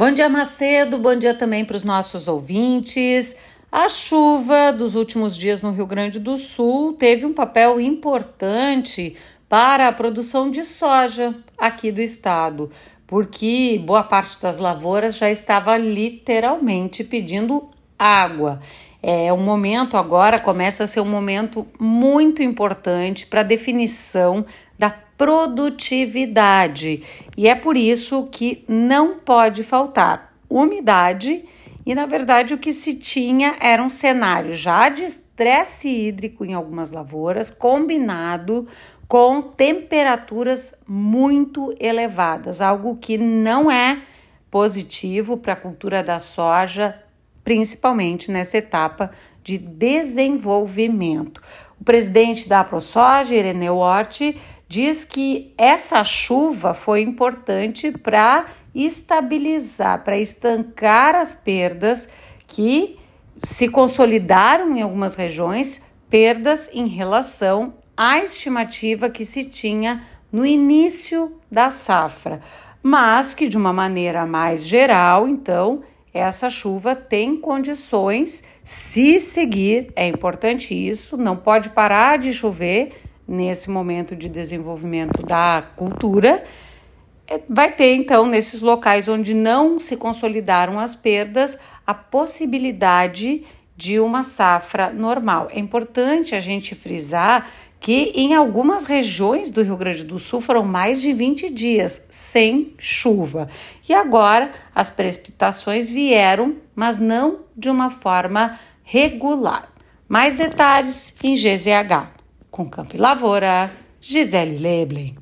Bom dia, Macedo. Bom dia também para os nossos ouvintes. A chuva dos últimos dias no Rio Grande do Sul teve um papel importante para a produção de soja aqui do estado, porque boa parte das lavouras já estava literalmente pedindo água. É um momento agora começa a ser um momento muito importante para a definição da produtividade. E é por isso que não pode faltar umidade e, na verdade, o que se tinha era um cenário já de estresse hídrico em algumas lavouras, combinado com temperaturas muito elevadas, algo que não é positivo para a cultura da soja, principalmente nessa etapa de desenvolvimento. O presidente da ProSoja, Ireneu Hort, diz que essa chuva foi importante para estabilizar, para estancar as perdas que se consolidaram em algumas regiões, perdas em relação à estimativa que se tinha no início da safra, mas que de uma maneira mais geral, então, essa chuva tem condições, se seguir, é importante isso, não pode parar de chover nesse momento de desenvolvimento da cultura, é, vai ter então nesses locais onde não se consolidaram as perdas a possibilidade de uma safra normal. É importante a gente frisar que em algumas regiões do Rio Grande do Sul foram mais de 20 dias sem chuva. E agora as precipitações vieram, mas não de uma forma regular. Mais detalhes em GZH com Campo e Lavoura, Gisele Leblin.